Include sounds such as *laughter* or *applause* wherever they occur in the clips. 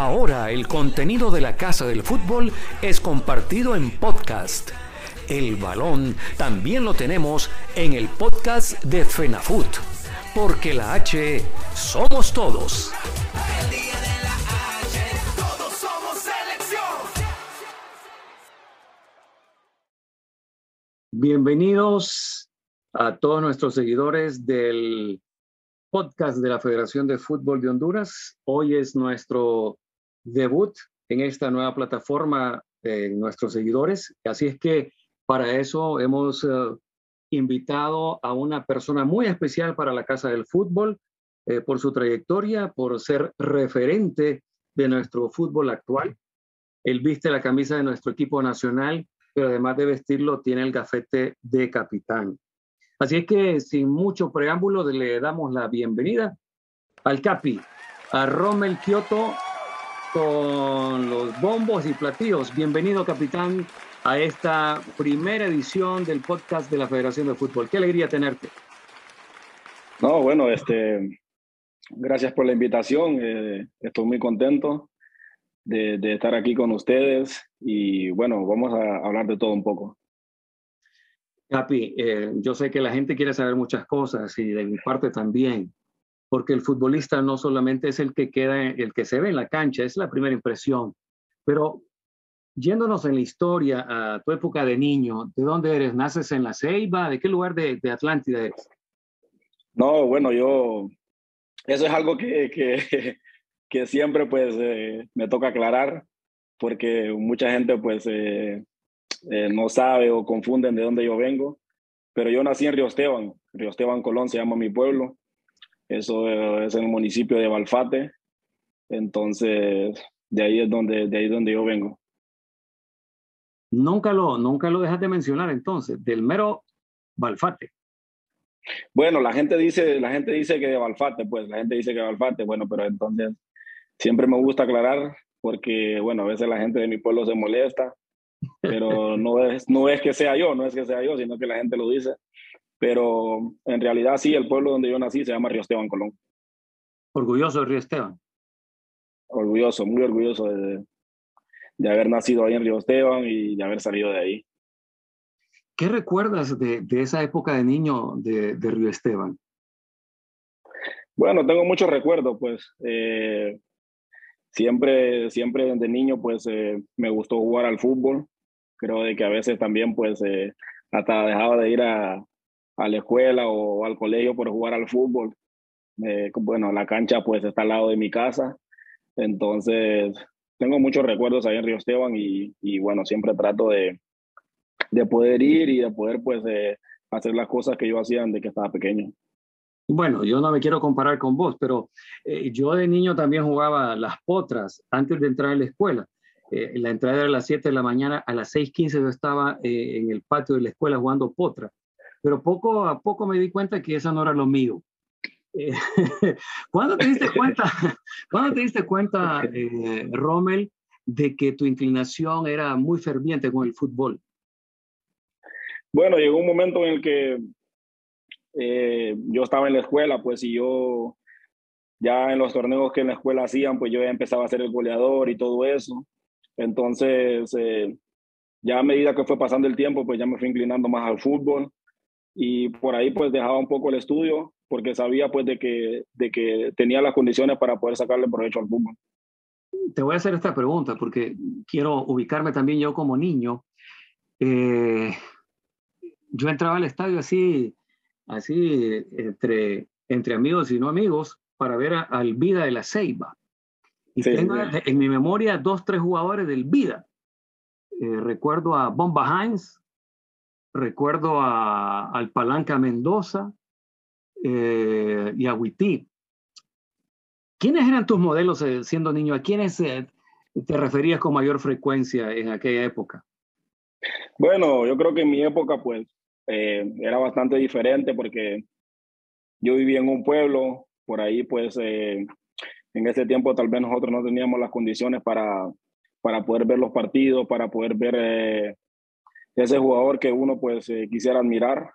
Ahora el contenido de la Casa del Fútbol es compartido en podcast. El balón también lo tenemos en el podcast de FENAFUT, porque la H somos todos. Bienvenidos a todos nuestros seguidores del podcast de la Federación de Fútbol de Honduras. Hoy es nuestro debut en esta nueva plataforma de nuestros seguidores. Así es que para eso hemos eh, invitado a una persona muy especial para la Casa del Fútbol eh, por su trayectoria, por ser referente de nuestro fútbol actual. Él viste la camisa de nuestro equipo nacional, pero además de vestirlo tiene el gafete de capitán. Así es que sin mucho preámbulo le damos la bienvenida al Capi, a Rommel Kioto con los bombos y platillos. Bienvenido, capitán, a esta primera edición del podcast de la Federación de Fútbol. Qué alegría tenerte. No, bueno, este, gracias por la invitación. Eh, estoy muy contento de, de, estar aquí con ustedes y bueno, vamos a hablar de todo un poco. Capi, eh, yo sé que la gente quiere saber muchas cosas y de mi parte también, porque el futbolista no solamente es el que queda, el que se ve en la cancha, es la primera impresión, pero yéndonos en la historia a tu época de niño, ¿de dónde eres? ¿Naces en La Ceiba? ¿De qué lugar de, de Atlántida eres? No, bueno, yo, eso es algo que, que, *laughs* que siempre pues eh, me toca aclarar, porque mucha gente pues eh, eh, no sabe o confunden de dónde yo vengo, pero yo nací en Río Esteban, Río Esteban Colón se llama mi pueblo, eso es en el municipio de Balfate, entonces de ahí es donde, de ahí donde yo vengo. Nunca lo, nunca lo dejas de mencionar entonces, del mero Balfate. Bueno, la gente dice, la gente dice que de Balfate, pues la gente dice que de Balfate, bueno, pero entonces siempre me gusta aclarar porque, bueno, a veces la gente de mi pueblo se molesta pero no es, no es que sea yo, no es que sea yo, sino que la gente lo dice. Pero en realidad sí, el pueblo donde yo nací se llama Río Esteban Colón. Orgulloso de Río Esteban. Orgulloso, muy orgulloso de, de haber nacido ahí en Río Esteban y de haber salido de ahí. ¿Qué recuerdas de, de esa época de niño de, de, Río Esteban? Bueno, tengo muchos recuerdos, pues. Eh, siempre, siempre de niño, pues eh, me gustó jugar al fútbol. Creo de que a veces también, pues, eh, hasta dejaba de ir a, a, la escuela o al colegio por jugar al fútbol. Eh, bueno, la cancha, pues, está al lado de mi casa. Entonces, tengo muchos recuerdos ahí en Río Esteban y, y bueno, siempre trato de, de poder ir y de poder, pues, hacer las cosas que yo hacía desde que estaba pequeño. Bueno, yo no me quiero comparar con vos, pero eh, yo de niño también jugaba las potras antes de entrar a la escuela. Eh, la entrada era a las 7 de la mañana, a las 6.15 yo estaba eh, en el patio de la escuela jugando potra, pero poco a poco me di cuenta que eso no era lo mío. Eh, *laughs* ¿Cuándo te diste cuenta, *laughs* ¿cuándo te diste cuenta Rommel, de que tu inclinación era muy ferviente con el fútbol? Bueno, llegó un momento en el que eh, yo estaba en la escuela, pues, y yo ya en los torneos que en la escuela hacían, pues yo ya empezaba a ser el goleador y todo eso. Entonces, eh, ya a medida que fue pasando el tiempo, pues ya me fui inclinando más al fútbol y por ahí pues dejaba un poco el estudio porque sabía pues de que, de que tenía las condiciones para poder sacarle provecho al fútbol. Te voy a hacer esta pregunta porque quiero ubicarme también yo como niño. Eh, yo entraba al estadio así así entre, entre amigos y no amigos, para ver al Vida de la Ceiba. Y sí, tengo en mi memoria dos, tres jugadores del Vida. Eh, recuerdo a Bomba Hines, recuerdo a, al Palanca Mendoza eh, y a Witty. ¿Quiénes eran tus modelos eh, siendo niño? ¿A quiénes te referías con mayor frecuencia en aquella época? Bueno, yo creo que en mi época, pues, eh, era bastante diferente porque yo vivía en un pueblo, por ahí pues eh, en ese tiempo tal vez nosotros no teníamos las condiciones para, para poder ver los partidos, para poder ver eh, ese jugador que uno pues eh, quisiera admirar.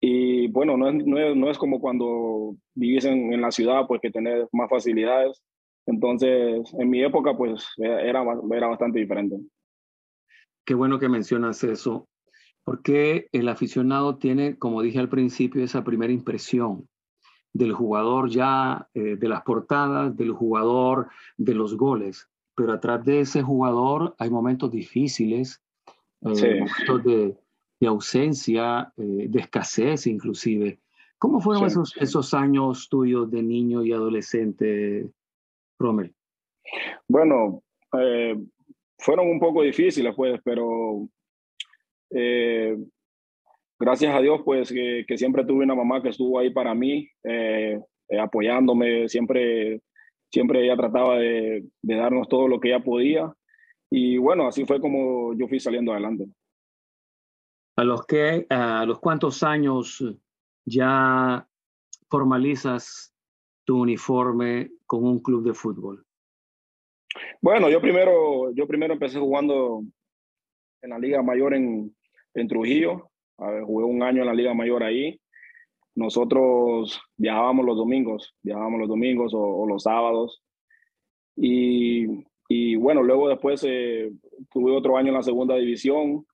Y bueno, no es, no no es como cuando vivís en, en, la ciudad, pues que tenés más facilidades. Entonces, en mi época, pues era, era bastante diferente. Qué bueno que mencionas eso, porque el aficionado tiene, como dije al principio, esa primera impresión del jugador ya eh, de las portadas, del jugador de los goles, pero atrás de ese jugador hay momentos difíciles, eh, momentos de, de ausencia, eh, de escasez inclusive. ¿Cómo fueron esos, esos años tuyos de niño y adolescente, Rommel? Bueno, eh, fueron un poco difíciles, pues, pero eh, gracias a Dios, pues, que, que, siempre tuve una mamá que estuvo ahí para mí, apoyándome, siempre, siempre ella trataba de, de darnos todo lo que ella podía. Y bueno, así fue como yo fui saliendo adelante. ¿A los, que, a los cuántos años ya formalizas tu uniforme con un club de fútbol? Bueno, yo primero, yo primero empecé jugando en la Liga Mayor en, en Trujillo. jugué un año en la Liga Mayor ahí. Nosotros viajábamos los domingos, viajábamos los domingos o, los sábados. Y, y, bueno, luego después eh, tuve otro año en la segunda división.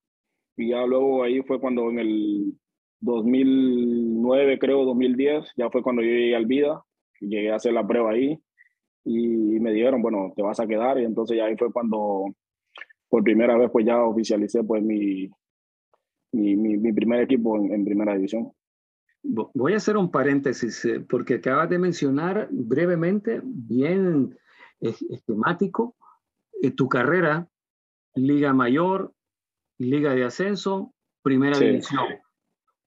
Y ya luego ahí fue cuando en el 2009, creo, 2010, ya fue cuando yo llegué al Vida, llegué a hacer la prueba ahí y me dijeron, bueno, te vas a quedar y entonces ya ahí fue cuando por primera vez pues ya oficialicé pues mi, mi, mi, primer equipo en, en, primera división. Voy a hacer un paréntesis eh, porque acabas de mencionar brevemente, bien esquemático, eh, tu carrera, Liga Mayor, Liga de Ascenso, Primera División.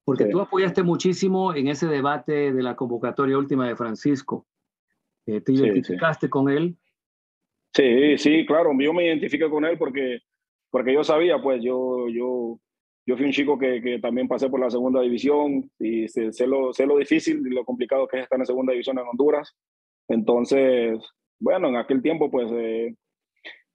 Porque tú apoyaste muchísimo en ese debate de la convocatoria última de Francisco. Eh, ¿Te identificaste con él? Sí, sí, claro, yo me identifico con él porque, porque yo sabía, pues yo, yo, yo fui un chico que, que también pasé por la segunda división y sé, sé, lo, sé lo difícil y lo complicado que es estar en segunda división en Honduras. Entonces, bueno, en aquel tiempo pues eh,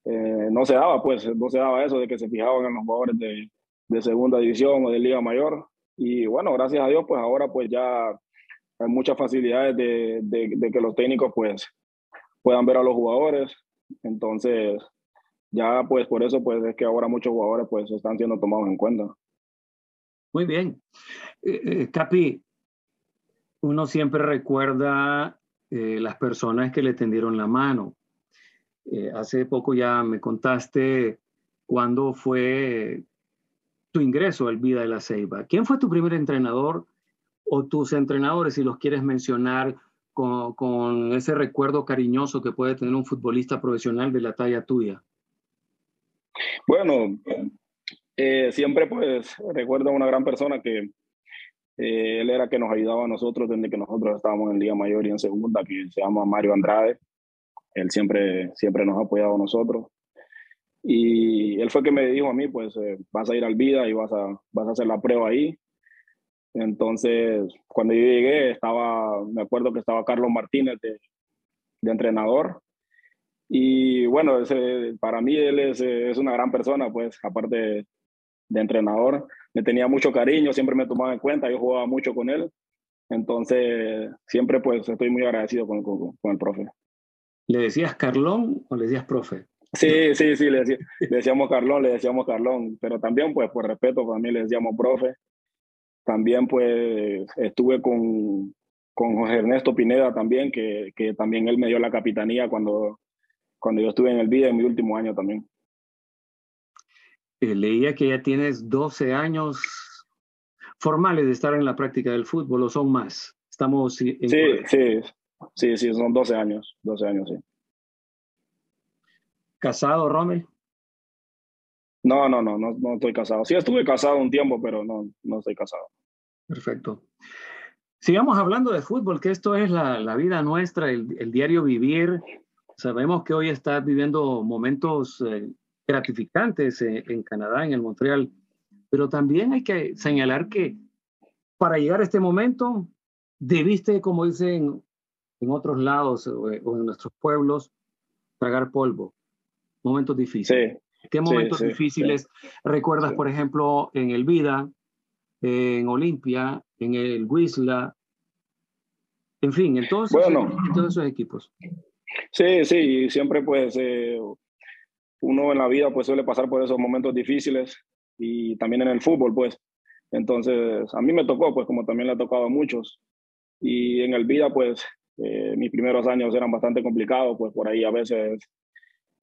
eh, no se daba, pues, no se daba eso de que se fijaban en los jugadores de, de segunda división o de liga mayor. Y bueno, gracias a Dios, pues ahora pues ya hay muchas facilidades de, que los técnicos pues puedan ver a los jugadores. Entonces, ya pues por eso pues es que ahora muchos jugadores pues están siendo tomados en cuenta. Muy bien. Eh, eh, Capi, uno siempre recuerda las personas que le tendieron la mano. Eh, hace poco ya me contaste cuándo fue tu ingreso al Vida de la Ceiba. ¿Quién fue tu primer entrenador o tus entrenadores, si los quieres mencionar, con, ese recuerdo cariñoso que puede tener un futbolista profesional de la talla tuya? Bueno, eh, siempre pues recuerdo a una gran persona que eh, él era que nos ayudaba a nosotros desde que nosotros estábamos en Liga Mayor y en Segunda, que se llama Mario Andrade. Él siempre, siempre nos ha apoyado a nosotros. Y él fue que me dijo a mí, pues eh, vas a ir al vida y vas a, vas a hacer la prueba ahí. Entonces, cuando yo llegué, estaba, me acuerdo que estaba Carlos Martínez de, de entrenador. Y bueno, para mí él es, es, una gran persona, pues aparte de, de, entrenador, me tenía mucho cariño, siempre me tomaba en cuenta, yo jugaba mucho con él. Entonces, siempre pues estoy muy agradecido con, con, con el profe. ¿Le decías Carlón o le decías profe? Sí, sí, sí, le, decíamos Carlón, le decíamos Carlón, pero también pues por respeto para mí le decíamos profe. También pues estuve con, con José Ernesto Pineda también, que, que, también él me dio la capitanía cuando, cuando yo estuve en el VIA en mi último año también. Eh, leía que ya tienes 12 años formales de estar en la práctica del fútbol, ¿o son más? Estamos en sí, sí, Sí, sí, son 12 años, 12 años, sí. ¿Casado, Rommel? No, no, no, no, no estoy casado. Sí estuve casado un tiempo, pero no, no estoy casado. Perfecto. Sigamos hablando de fútbol, que esto es la, la vida nuestra, el, el, diario vivir. Sabemos que hoy estás viviendo momentos eh, gratificantes en, en Canadá, en el Montreal, pero también hay que señalar que para llegar a este momento debiste, como dicen en otros lados o, en nuestros pueblos, tragar polvo. Momentos difíciles. ¿Qué momentos difíciles recuerdas, por ejemplo, en el Vida, en Olimpia, en el Wisla, en fin, en todos, esos, todos esos equipos? Sí, sí, siempre pues eh, uno en la vida pues suele pasar por esos momentos difíciles y también en el fútbol pues. Entonces, a mí me tocó pues como también le ha tocado a muchos. Y en el vida pues eh, mis primeros años eran bastante complicados, pues por ahí a veces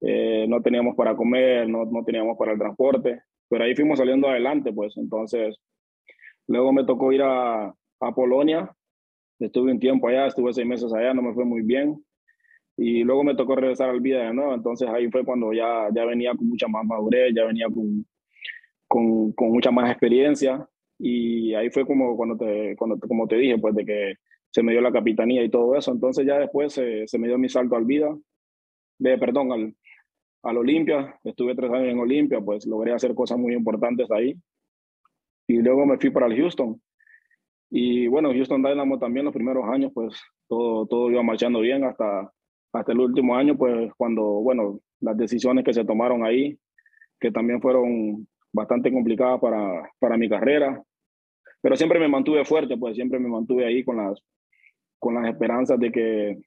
eh, no teníamos para comer, no, no teníamos para el transporte, pero ahí fuimos saliendo adelante pues. Entonces, luego me tocó ir a, a Polonia, estuve un tiempo allá, estuve seis meses allá, no me fue muy bien y luego me tocó regresar al vida de nuevo, entonces ahí fue cuando ya, ya venía con mucha más madurez, ya venía con, con, con mucha más experiencia y ahí fue como cuando te, cuando, como te dije, pues de que se me dio la capitanía y todo eso, entonces ya después se, se me dio mi salto al vida, de, perdón, al, al Olimpia, estuve tres años en Olimpia, pues logré hacer cosas muy importantes ahí. Y luego me fui para el Houston. Y bueno, Houston Dynamo también los primeros años, pues todo, todo iba marchando bien hasta, hasta el último año, pues cuando, bueno, las decisiones que se tomaron ahí, que también fueron bastante complicadas para, para mi carrera, pero siempre me mantuve fuerte, pues siempre me mantuve ahí con las, con las esperanzas de que,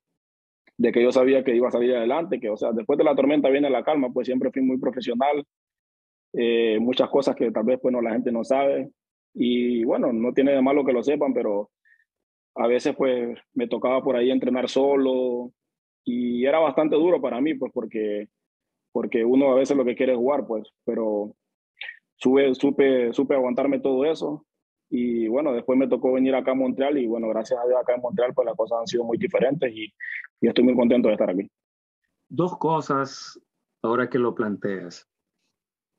de que yo sabía que iba a salir adelante, que, o sea, después de la tormenta viene la calma, pues siempre fui muy profesional, eh, muchas cosas que tal vez, pues, no, la gente no sabe, y bueno, no tiene de malo que lo sepan, pero a veces, pues, me tocaba por ahí entrenar solo, y era bastante duro para mí, pues porque, porque uno a veces lo que quiere es jugar, pues, pero sube, supe, supe aguantarme todo eso y bueno, después me tocó venir acá a Montreal y bueno, gracias a Dios acá en Montreal pues las cosas han sido muy diferentes y, y estoy muy contento de estar aquí. Dos cosas ahora que lo planteas.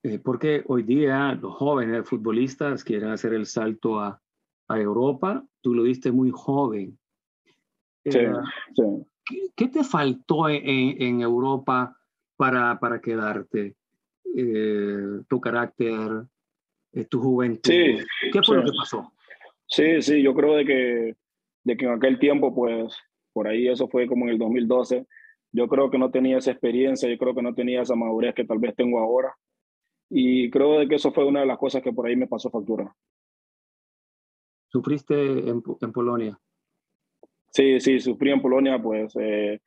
Eh, porque hoy día los jóvenes futbolistas quieren hacer el salto a, a Europa. Tú lo diste muy joven. Sí, Eh, sí. ¿qué, qué te faltó en, en Europa para, para quedarte? Eh, tu carácter, eh, tu juventud. Sí, ¿Qué fue sí. lo que pasó? Sí, sí, yo creo de que, de que en aquel tiempo, pues, por ahí eso fue como en el 2012, yo creo que no tenía esa experiencia, yo creo que no tenía esa madurez que tal vez tengo ahora. Y creo de que eso fue una de las cosas que por ahí me pasó factura. Sufriste en, en Polonia. Sí, sí, sufrí en Polonia, pues eh,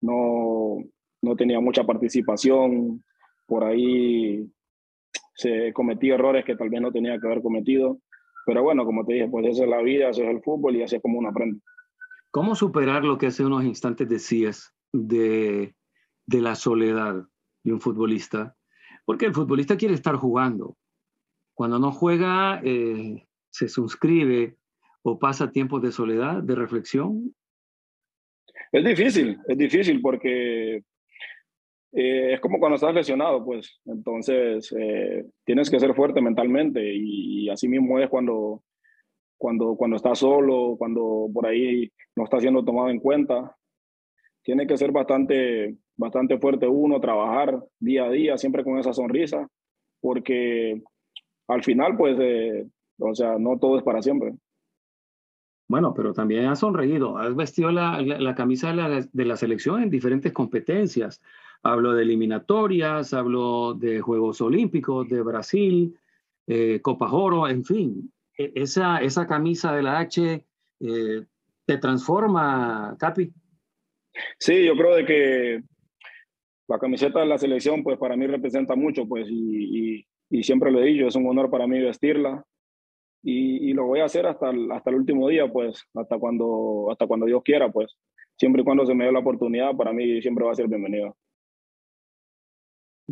no, no tenía mucha participación, por ahí se cometí errores que tal vez no tenía que haber cometido, pero bueno, como te dije, pues esa es la vida, eso es el fútbol y así es como uno aprende. ¿Cómo superar lo que hace unos instantes decías de, de la soledad de un futbolista? Porque el futbolista quiere estar jugando. Cuando no juega, eh, se suscribe o pasa tiempos de soledad, de reflexión. Es difícil, es difícil porque eh, es como cuando estás lesionado, pues entonces eh, tienes que ser fuerte mentalmente y, y, así mismo es cuando, cuando, cuando estás solo, cuando por ahí no está siendo tomado en cuenta. Tiene que ser bastante, bastante fuerte uno, trabajar día a día, siempre con esa sonrisa, porque al final, pues, eh, o sea, no todo es para siempre. Bueno, pero también has sonreído, has vestido la, la, la camisa de la, de la, selección en diferentes competencias. Hablo de eliminatorias, hablo de Juegos Olímpicos, de Brasil, eh, Copa Oro, en fin. Esa, esa camisa de la H eh, te transforma, Capi. Sí, yo creo de que la camiseta de la selección, pues para mí representa mucho, pues, y, y, y siempre lo he dicho, es un honor para mí vestirla. Y, y, lo voy a hacer hasta el, hasta el último día, pues, hasta cuando, hasta cuando Dios quiera, pues. Siempre y cuando se me dé la oportunidad, para mí siempre va a ser bienvenido.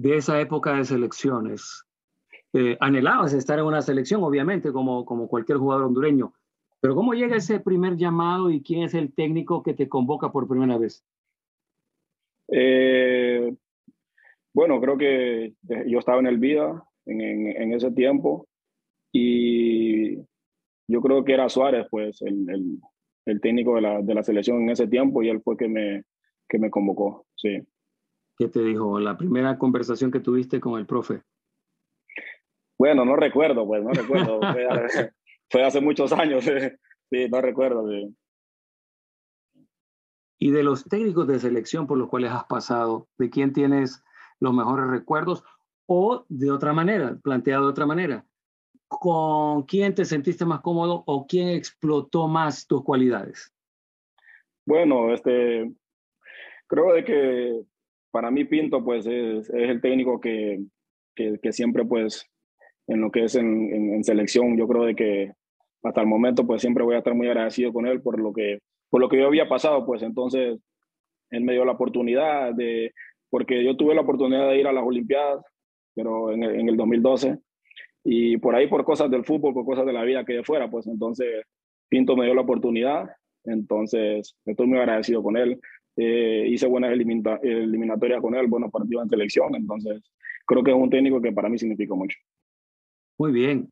De esa época de selecciones, eh, anhelabas estar en una selección, obviamente, como, como cualquier jugador hondureño. Pero ¿cómo llega ese primer llamado y quién es el técnico que te convoca por primera vez? Eh, bueno, creo que yo estaba en el Vida en, en, ese tiempo y yo creo que era Suárez, pues, el, el, el técnico de la, de la, selección en ese tiempo y él fue que me, que me convocó, sí. ¿Qué te dijo? La primera conversación que tuviste con el profe. Bueno, no recuerdo, pues, no recuerdo. *laughs* fue, hace, fue, hace muchos años, *laughs* sí, no recuerdo. Sí. Y de los técnicos de selección por los cuales has pasado, ¿de quién tienes los mejores recuerdos? O de otra manera, planteado de otra manera, ¿con quién te sentiste más cómodo o quién explotó más tus cualidades? Bueno, este, creo de que para mí Pinto pues es, es el técnico que, que, que, siempre pues en lo que es en, en, selección, yo creo de que hasta el momento pues siempre voy a estar muy agradecido con él por lo que, por lo que yo había pasado, pues entonces él me dio la oportunidad de, porque yo tuve la oportunidad de ir a las Olimpiadas, pero en el, en el 2012, y por ahí por cosas del fútbol, por cosas de la vida que de fuera, pues entonces Pinto me dio la oportunidad, entonces estoy muy agradecido con él. Eh, hice buenas eliminatorias con él, buenos partidos en selección, entonces creo que es un técnico que para mí significa mucho. Muy bien.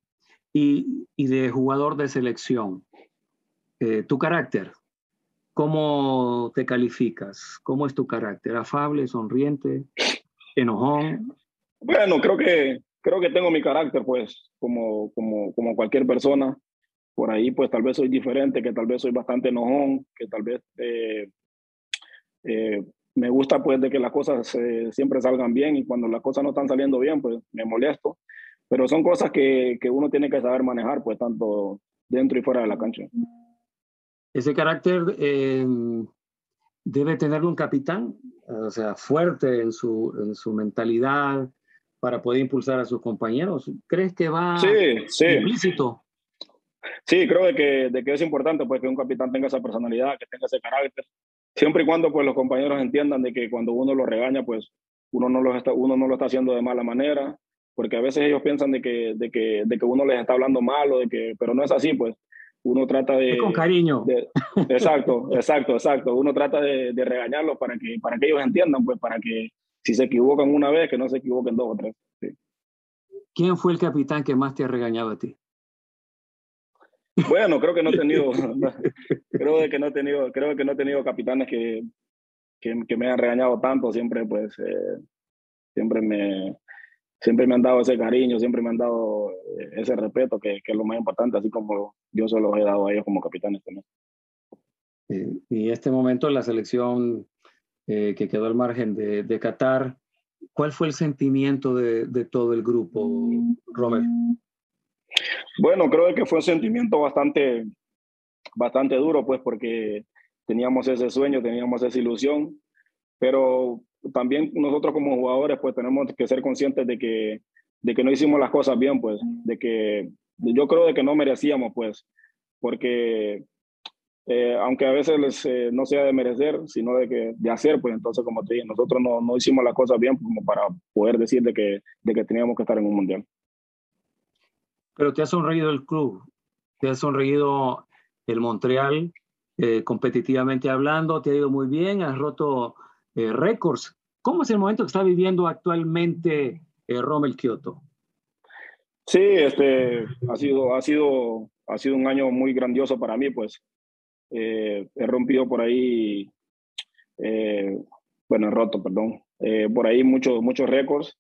Y, y de jugador de selección, eh, tu carácter, ¿cómo te calificas? ¿Cómo es tu carácter? ¿Afable, sonriente, enojón? Bueno, creo que, creo que tengo mi carácter, pues, como, como, como cualquier persona. Por ahí, pues, tal vez soy diferente, que tal vez soy bastante enojón, que tal vez eh, eh, me gusta, pues, de que las cosas eh, siempre salgan bien y cuando las cosas no están saliendo bien, pues, me molesto. Pero son cosas que, que uno tiene que saber manejar, pues, tanto dentro y fuera de la cancha. Ese carácter debe tener un capitán, o sea, fuerte en su, en su mentalidad, para poder impulsar a sus compañeros. ¿Crees que va sí, sí. implícito? Sí, creo de que, de que es importante pues, que un capitán tenga esa personalidad, que tenga ese carácter, siempre y cuando pues, los compañeros entiendan de que cuando uno lo regaña, pues uno no, lo está, uno no lo está haciendo de mala manera, porque a veces ellos piensan de que, de que, de que uno les está hablando mal, o de que, pero no es así, pues uno trata de... Es con cariño. De, exacto, exacto, exacto. Uno trata de, de regañarlos para que, para que ellos entiendan, pues para que si se equivocan una vez, que no se equivoquen dos o tres. Sí. ¿Quién fue el capitán que más te ha regañado a ti? Bueno, creo que no he tenido, *laughs* creo que no he tenido, creo que no he tenido capitanes que, que, que me han regañado tanto. Siempre, pues, eh, siempre me, siempre me han dado ese cariño, siempre me han dado eh, ese respeto, que, que, es lo más importante, así como yo se los he dado a ellos como capitanes también. Y en este momento la selección eh, que quedó al margen de, de, Qatar. ¿Cuál fue el sentimiento de, de todo el grupo, Robert? Bueno, creo que fue un sentimiento bastante, bastante duro, pues porque teníamos ese sueño, teníamos esa ilusión, pero también nosotros como jugadores pues tenemos que ser conscientes de que, de que no hicimos las cosas bien, pues, de que yo creo de que no merecíamos, pues, porque eh, aunque a veces eh, no sea de merecer, sino de, que, de hacer, pues entonces, como te dije, nosotros no, no hicimos las cosas bien para poder decir de que, de que teníamos que estar en un mundial. Pero te ha sonreído el club, te ha sonreído el Montreal, eh, competitivamente hablando, te ha ido muy bien, has roto eh, récords. ¿Cómo es el momento que está viviendo actualmente eh, Rommel Kioto? Sí, este, ha, sido, ha, sido, ha sido un año muy grandioso para mí, pues eh, he rompido por ahí, eh, bueno, he roto, perdón, por ahí muchos muchos récords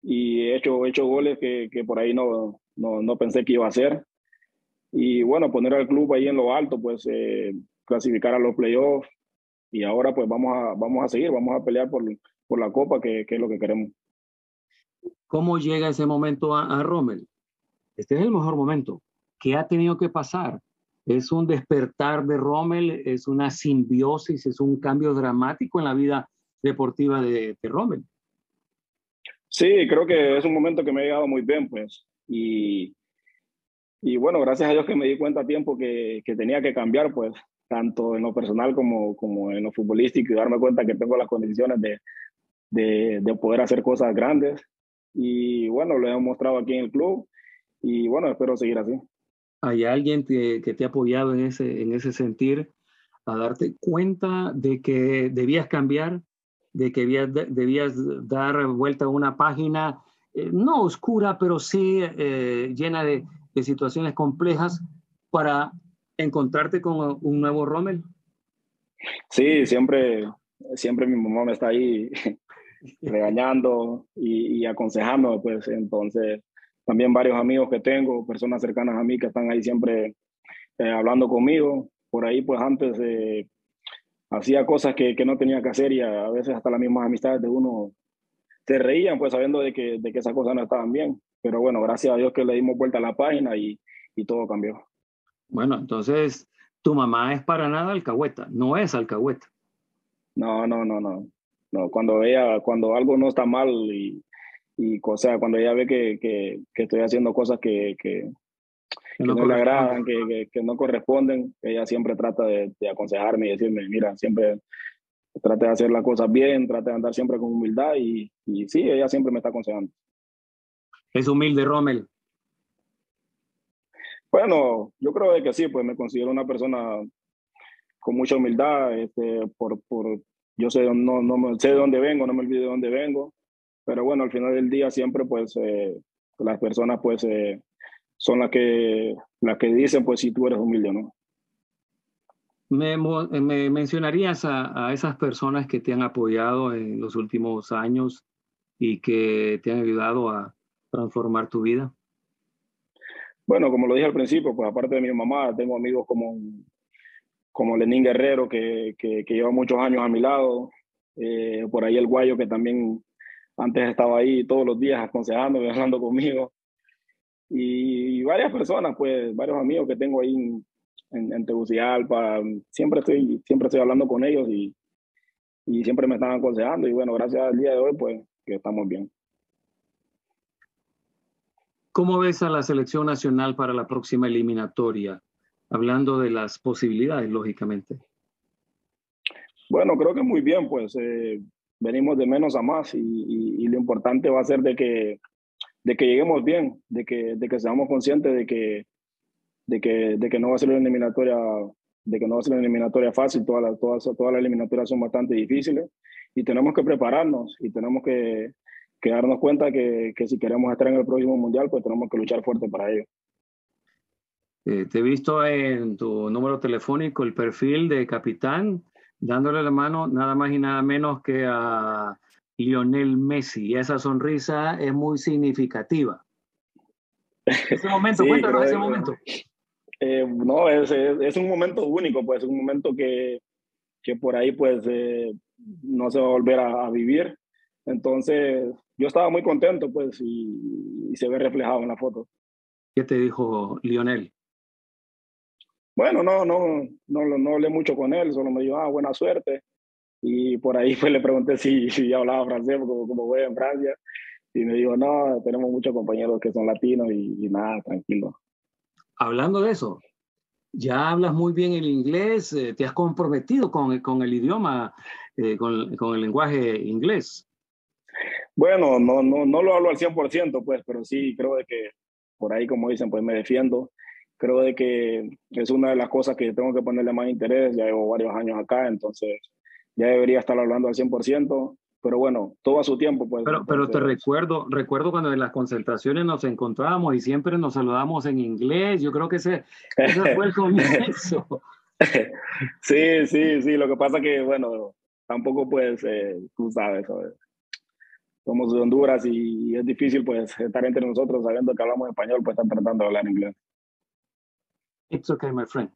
y he hecho, he hecho goles que, que por ahí no, no, no, pensé que iba a hacer. Y bueno, poner al club ahí en lo alto, pues eh, clasificar a los playoffs y ahora pues vamos a, vamos a seguir, vamos a pelear por, por la copa, que, que es lo que queremos. ¿Cómo llega ese momento a, a Rommel? Este es el mejor momento. ¿Qué ha tenido que pasar? es un despertar de Rommel, es una simbiosis, es un cambio dramático en la vida deportiva de, de Rommel. Sí, creo que es un momento que me ha llegado muy bien, pues. Y, y bueno, gracias a Dios que me di cuenta a tiempo que, que, tenía que cambiar, pues, tanto en lo personal como, como en lo futbolístico y darme cuenta que tengo las condiciones de, de, de poder hacer cosas grandes. Y bueno, lo he mostrado aquí en el club y bueno, espero seguir así hay alguien que, que, te ha apoyado en ese, en ese sentir, a darte cuenta de que debías cambiar, de que debías, debías dar vuelta a una página, eh, no oscura, pero sí eh, llena de, situaciones complejas para encontrarte con un nuevo Rommel? Sí, siempre, siempre mi mamá me está ahí *laughs* regañando y, y aconsejando, pues entonces también varios amigos que tengo, personas cercanas a mí que están ahí siempre eh, hablando conmigo. Por ahí, pues antes hacía cosas que, no tenía que hacer y a, veces hasta las mismas amistades de uno se reían, pues sabiendo de que, de que esas cosas no estaban bien. Pero bueno, gracias a Dios que le dimos vuelta a la página y, y todo cambió. Bueno, entonces tu mamá es para nada alcahueta, no es alcahueta. No, no, no, no. No, cuando ella, cuando algo no está mal y, y o sea, cuando ella ve que, que, que estoy haciendo cosas que, que, no, le agradan, que, que, no corresponden, ella siempre trata de, de, aconsejarme y decirme, mira, siempre trate de hacer las cosas bien, trate de andar siempre con humildad y, y sí, ella siempre me está aconsejando. ¿Es humilde, Rommel? Bueno, yo creo de que sí, pues me considero una persona con mucha humildad, este, por, por, yo sé, no, no sé de dónde vengo, no me olvido de dónde vengo, pero bueno, al final del día siempre pues eh, las personas pues eh, son las que, las que dicen pues si tú eres humilde o no. ¿Me, me mencionarías a, a, esas personas que te han apoyado en los últimos años y que te han ayudado a transformar tu vida? Bueno, como lo dije al principio, pues aparte de mi mamá, tengo amigos como, como Lenín Guerrero, que, que, que lleva muchos años a mi lado. Eh, por ahí el Guayo, que también antes estaba ahí todos los días aconsejándome, *laughs* hablando conmigo. Y, varias personas, pues varios amigos que tengo ahí en, en, Tegucigalpa. Siempre estoy, siempre estoy hablando con ellos y, y siempre me están aconsejando. Y bueno, gracias al día de hoy, pues que estamos bien. ¿Cómo ves a la selección nacional para la próxima eliminatoria? Hablando de las posibilidades, lógicamente. Bueno, creo que muy bien, pues eh, venimos de menos a más y, y, y, lo importante va a ser de que, de que lleguemos bien, de que, de que seamos conscientes de que, de, que, de que no va a ser una eliminatoria de que no va a ser una eliminatoria fácil, todas las, todas, todas las eliminatorias son bastante difíciles y tenemos que prepararnos y tenemos que, que darnos cuenta que, que, si queremos estar en el próximo mundial, pues tenemos que luchar fuerte para ello. Eh, te he visto en tu número telefónico el perfil de capitán, dándole la mano nada más y nada menos que a Lionel Messi. Y esa sonrisa es muy significativa. *laughs* Ese momento, sí, cuéntanos ese momento. Eh, no, es, es, es, un momento único, pues un momento que, que por ahí pues eh, no se va a volver a, a vivir. Entonces, yo estaba muy contento, pues, y, y, se ve reflejado en la foto. ¿Qué te dijo Lionel? Bueno, no, no, no, no hablé mucho con él, solo me dijo, ah, buena suerte. Y por ahí *laughs* pues le pregunté si, si hablaba francés, como, como voy en Francia. Y me dijo, no, tenemos muchos compañeros que son latinos y, y nada, tranquilo. Hablando de eso, ya hablas muy bien el inglés, eh, te has comprometido con, con el idioma, eh, con, con, el lenguaje inglés. Bueno, no, no, no lo hablo al 100%, pues, pero sí creo de que por ahí, como dicen, pues me defiendo. Creo de que es una de las cosas que tengo que ponerle más interés. Ya llevo varios años acá, entonces ya debería estar hablando al 100%. Pero bueno, todo a su tiempo. Pues, pero, pero te recuerdo, recuerdo cuando en las concentraciones nos encontrábamos y siempre nos saludamos en inglés. Yo creo que ese, ese fue el comienzo. *laughs* sí, sí, sí. Lo que pasa que, bueno, tampoco pues, eh, tú sabes, ¿sabes? somos de Honduras y es difícil pues estar entre nosotros sabiendo que hablamos español, pues están tratando de hablar inglés. It's okay, my friend.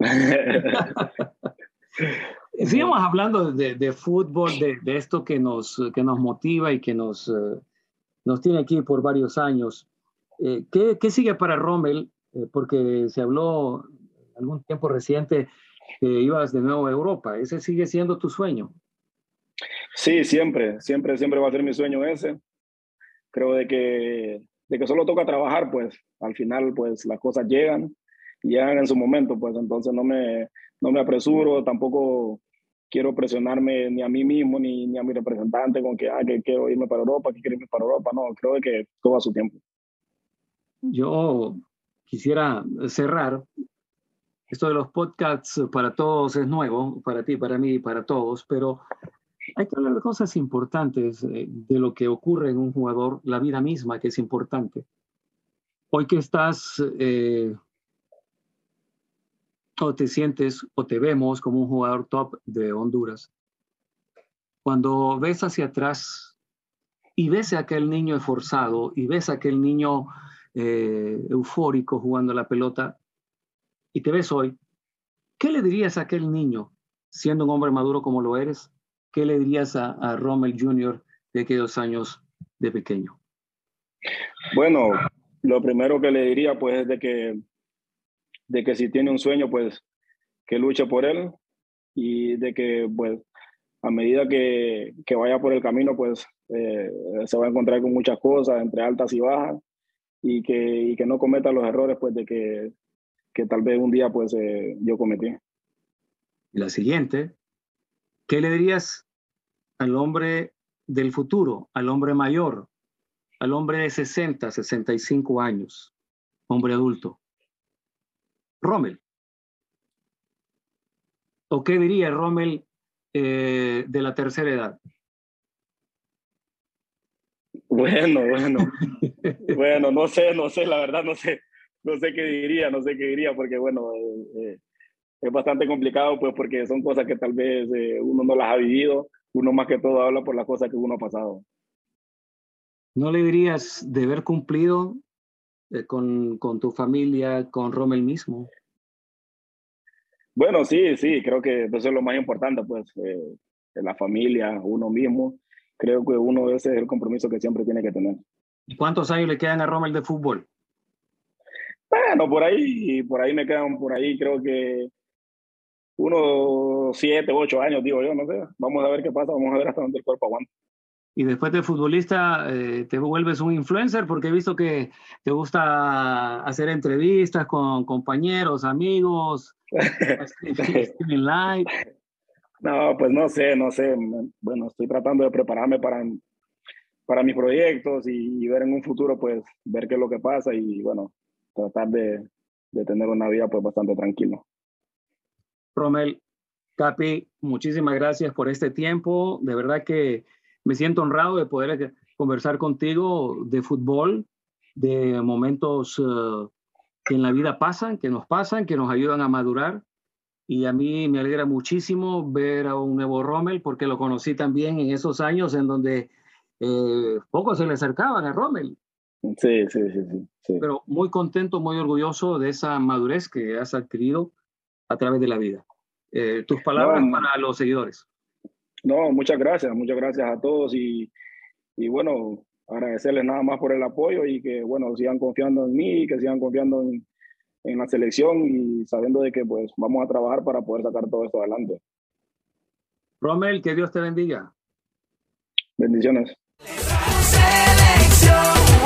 *laughs* Sigamos hablando de, de fútbol, de, de, esto que nos, que nos motiva y que nos, uh, nos tiene aquí por varios años. Eh, ¿qué, ¿qué, sigue para Rommel? Eh, porque se habló algún tiempo reciente que ibas de nuevo a Europa. ¿Ese sigue siendo tu sueño? Sí, siempre, siempre, siempre va a ser mi sueño ese. Creo de que, de que solo toca trabajar, pues al final, pues las cosas llegan y llegan en su momento, pues entonces no me, no me apresuro, tampoco quiero presionarme ni a mí mismo ni, ni a mi representante con que, ah, que quiero irme para Europa, que quiero irme para Europa, no, creo que todo a su tiempo. Yo quisiera cerrar. Esto de los podcasts para todos es nuevo, para ti, para mí, para todos, pero hay que hablar de cosas importantes, eh, de lo que ocurre en un jugador, la vida misma, que es importante. Hoy que estás eh, o te sientes o te vemos como un jugador top de Honduras, cuando ves hacia atrás y ves a aquel niño esforzado y ves a aquel niño eh, eufórico jugando la pelota y te ves hoy, ¿qué le dirías a aquel niño siendo un hombre maduro como lo eres? ¿qué le dirías a, a Rommel Jr. de aquellos años de pequeño? Bueno, lo primero que le diría pues es de que, de que si tiene un sueño pues que luche por él y de que pues a medida que, que vaya por el camino, pues eh, se va a encontrar con muchas cosas, entre altas y bajas, y que, y que no cometa los errores pues, de que, que tal vez un día pues, eh, yo cometí. La siguiente, ¿qué le dirías al hombre del futuro, al hombre mayor, al hombre de 60, 65 años, hombre adulto? Rommel. ¿O qué diría Rommel eh, de la tercera edad? Bueno, bueno, *laughs* bueno, no sé, no sé, la verdad no sé, no sé qué diría, no sé qué diría, porque bueno, eh, eh, es bastante complicado, pues porque son cosas que tal vez uno no las ha vivido, uno más que todo habla por las cosas que uno ha pasado. ¿No le dirías de haber cumplido con, con tu familia, con Rommel mismo? Bueno, sí, sí, creo que eso es lo más importante, pues, eh, la familia, uno mismo. Creo que uno ese es el compromiso que siempre tiene que tener. ¿Y cuántos años le quedan a Rommel de fútbol? Bueno, por ahí, por ahí me quedan, por ahí creo que unos siete, ocho años, digo yo, no sé. Vamos a ver qué pasa, vamos a ver hasta dónde el cuerpo aguanta. Y después de futbolista, eh, te vuelves un influencer porque he visto que te gusta hacer entrevistas con compañeros, amigos, *laughs* No, pues no sé, no sé. Bueno, estoy tratando de prepararme para, para mis proyectos y, ver en un futuro, pues, ver qué es lo que pasa y, bueno, tratar de, de tener una vida, pues, bastante tranquila. Romel, Capi, muchísimas gracias por este tiempo. De verdad que me siento honrado de poder conversar contigo de fútbol, de momentos eh, que en la vida pasan, que nos pasan, que nos ayudan a madurar. Y a mí me alegra muchísimo ver a un nuevo Rommel, porque lo conocí también en esos años en donde eh, pocos se le acercaban a Rommel. Sí, sí, sí, sí, Pero muy contento, muy orgulloso de esa madurez que has adquirido a través de la vida. Eh, tus palabras para los seguidores. No, muchas gracias, muchas gracias a todos y, y bueno, agradecerles nada más por el apoyo y que, bueno, sigan confiando en mí, que sigan confiando en, en la selección y sabiendo de que, pues, vamos a trabajar para poder sacar todo esto adelante. Rommel, que Dios te bendiga. Bendiciones. Selección.